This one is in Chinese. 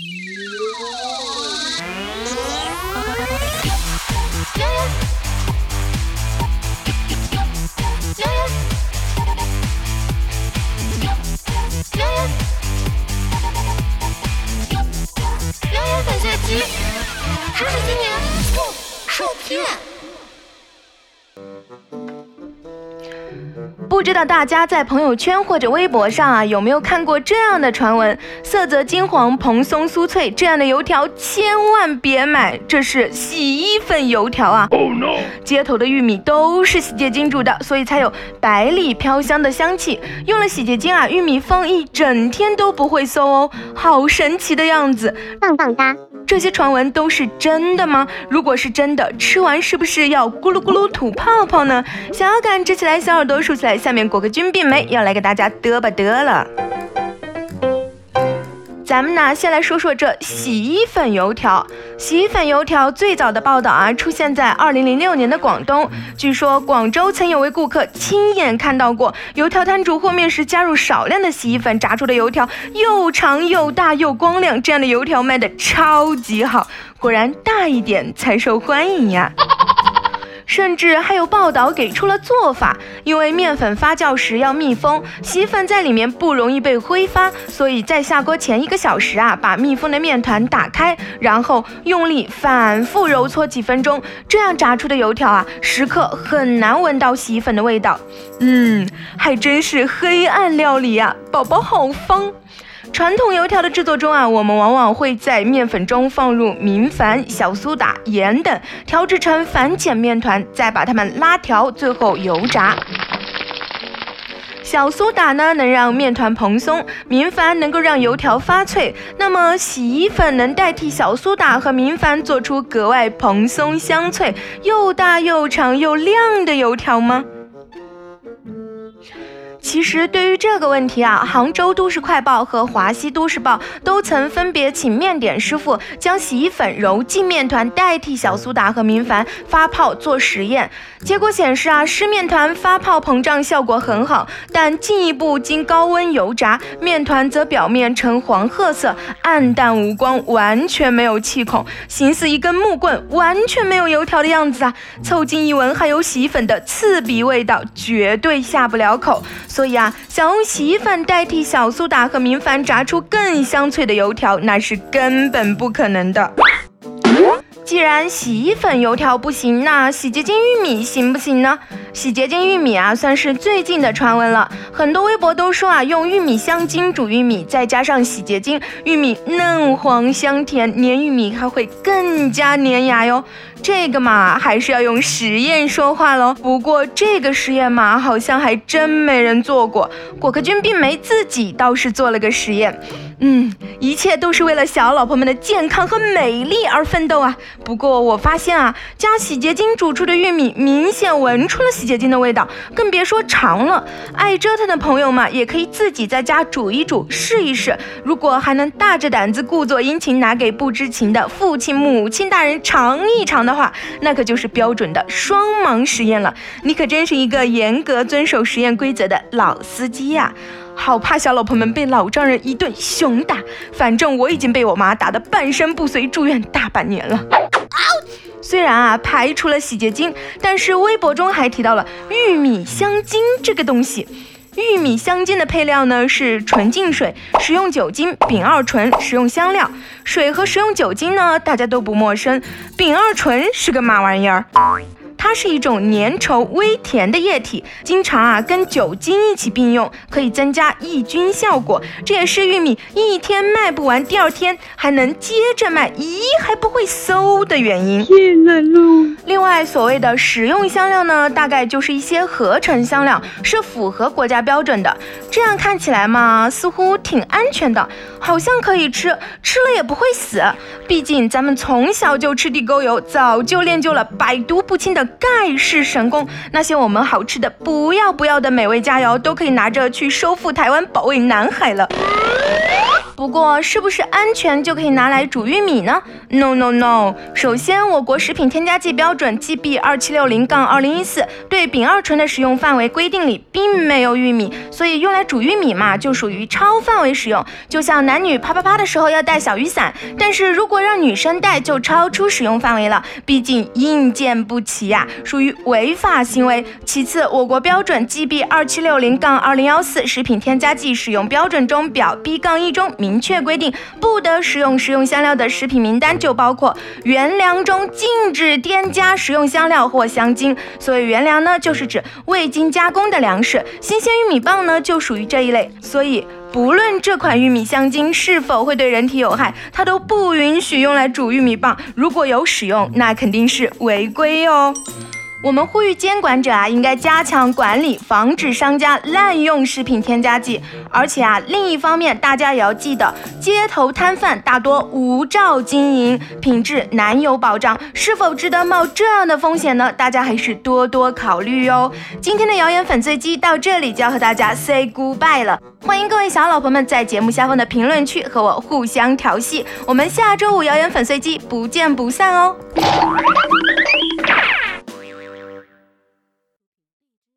知识青年不受骗。不知道大家在朋友圈或者微博上啊，有没有看过这样的传闻？色泽金黄、蓬松酥脆，这样的油条千万别买，这是洗衣粉油条啊！街头的玉米都是洗洁精煮的，所以才有百里飘香的香气。用了洗洁精啊，玉米放一整天都不会馊哦，好神奇的样子！棒棒哒。这些传闻都是真的吗？如果是真的，吃完是不是要咕噜咕噜吐泡泡呢？想要感知起来，小耳朵竖起来，下面果个君并没要来给大家嘚吧嘚了。咱们呢，先来说说这洗衣粉油条。洗衣粉油条最早的报道啊，出现在二零零六年的广东。据说广州曾有位顾客亲眼看到过油条摊主和面时加入少量的洗衣粉炸出的油条，又长又大又光亮，这样的油条卖的超级好。果然大一点才受欢迎呀。甚至还有报道给出了做法，因为面粉发酵时要密封，洗衣粉在里面不容易被挥发，所以在下锅前一个小时啊，把密封的面团打开，然后用力反复揉搓几分钟，这样炸出的油条啊，食客很难闻到洗衣粉的味道。嗯，还真是黑暗料理啊，宝宝好方。传统油条的制作中啊，我们往往会在面粉中放入明矾、小苏打、盐等，调制成反碱面团，再把它们拉条，最后油炸。小苏打呢，能让面团蓬松；明矾能够让油条发脆。那么，洗衣粉能代替小苏打和明矾，做出格外蓬松、香脆、又大又长又亮的油条吗？其实对于这个问题啊，杭州都市快报和华西都市报都曾分别请面点师傅将洗衣粉揉进面团，代替小苏打和明矾发泡做实验。结果显示啊，湿面团发泡膨胀效果很好，但进一步经高温油炸，面团则表面呈黄褐色，暗淡无光，完全没有气孔，形似一根木棍，完全没有油条的样子啊！凑近一闻，还有洗衣粉的刺鼻味道，绝对下不了口。所以啊，想用洗衣粉代替小苏打和明矾炸出更香脆的油条，那是根本不可能的。既然洗衣粉油条不行，那洗洁精玉米行不行呢？洗洁精玉米啊，算是最近的传闻了。很多微博都说啊，用玉米香精煮玉米，再加上洗洁精，玉米嫩黄香甜，粘玉米还会更加粘牙哟。这个嘛，还是要用实验说话喽。不过这个实验嘛，好像还真没人做过。果壳君并没自己倒是做了个实验。嗯，一切都是为了小老婆们的健康和美丽而奋斗啊！不过我发现啊，加洗洁精煮出的玉米明显闻出了洗洁精的味道，更别说尝了。爱折腾的朋友们也可以自己在家煮一煮，试一试。如果还能大着胆子故作殷勤拿给不知情的父亲、母亲大人尝一尝的话，那可就是标准的双盲实验了。你可真是一个严格遵守实验规则的老司机呀！好怕小老婆们被老丈人一顿熊打，反正我已经被我妈打得半身不遂，住院大半年了。虽然啊排除了洗洁精，但是微博中还提到了玉米香精这个东西。玉米香精的配料呢是纯净水、食用酒精、丙二醇、食用香料。水和食用酒精呢大家都不陌生，丙二醇是个嘛玩意儿？它是一种粘稠微甜的液体，经常啊跟酒精一起并用，可以增加抑菌效果。这也是玉米一天卖不完，第二天还能接着卖，咦还不会馊的原因。天哪喽！另外，所谓的食用香料呢，大概就是一些合成香料，是符合国家标准的。这样看起来嘛，似乎挺安全的，好像可以吃，吃了也不会死。毕竟咱们从小就吃地沟油，早就练就了百毒不侵的。盖世神功，那些我们好吃的不要不要的美味佳肴，都可以拿着去收复台湾、保卫南海了。不过，是不是安全就可以拿来煮玉米呢？No No No。首先，我国食品添加剂标准 GB 二七六零杠二零一四对丙二醇的使用范围规定里并没有玉米，所以用来煮玉米嘛，就属于超范围使用。就像男女啪啪啪的时候要带小雨伞，但是如果让女生带，就超出使用范围了。毕竟硬件不齐呀，属于违法行为。其次，我国标准 GB 二七六零杠二零幺四食品添加剂使用标准中表 B 杠一中明。明确规定不得使用食用香料的食品名单就包括原粮中禁止添加食用香料或香精。所谓原粮呢，就是指未经加工的粮食。新鲜玉米棒呢，就属于这一类。所以，不论这款玉米香精是否会对人体有害，它都不允许用来煮玉米棒。如果有使用，那肯定是违规哦。我们呼吁监管者啊，应该加强管理，防止商家滥用食品添加剂。而且啊，另一方面，大家也要记得，街头摊贩大多无照经营，品质难有保障，是否值得冒这样的风险呢？大家还是多多考虑哟。今天的谣言粉碎机到这里就要和大家 say goodbye 了，欢迎各位小老婆们在节目下方的评论区和我互相调戏，我们下周五谣言粉碎机不见不散哦。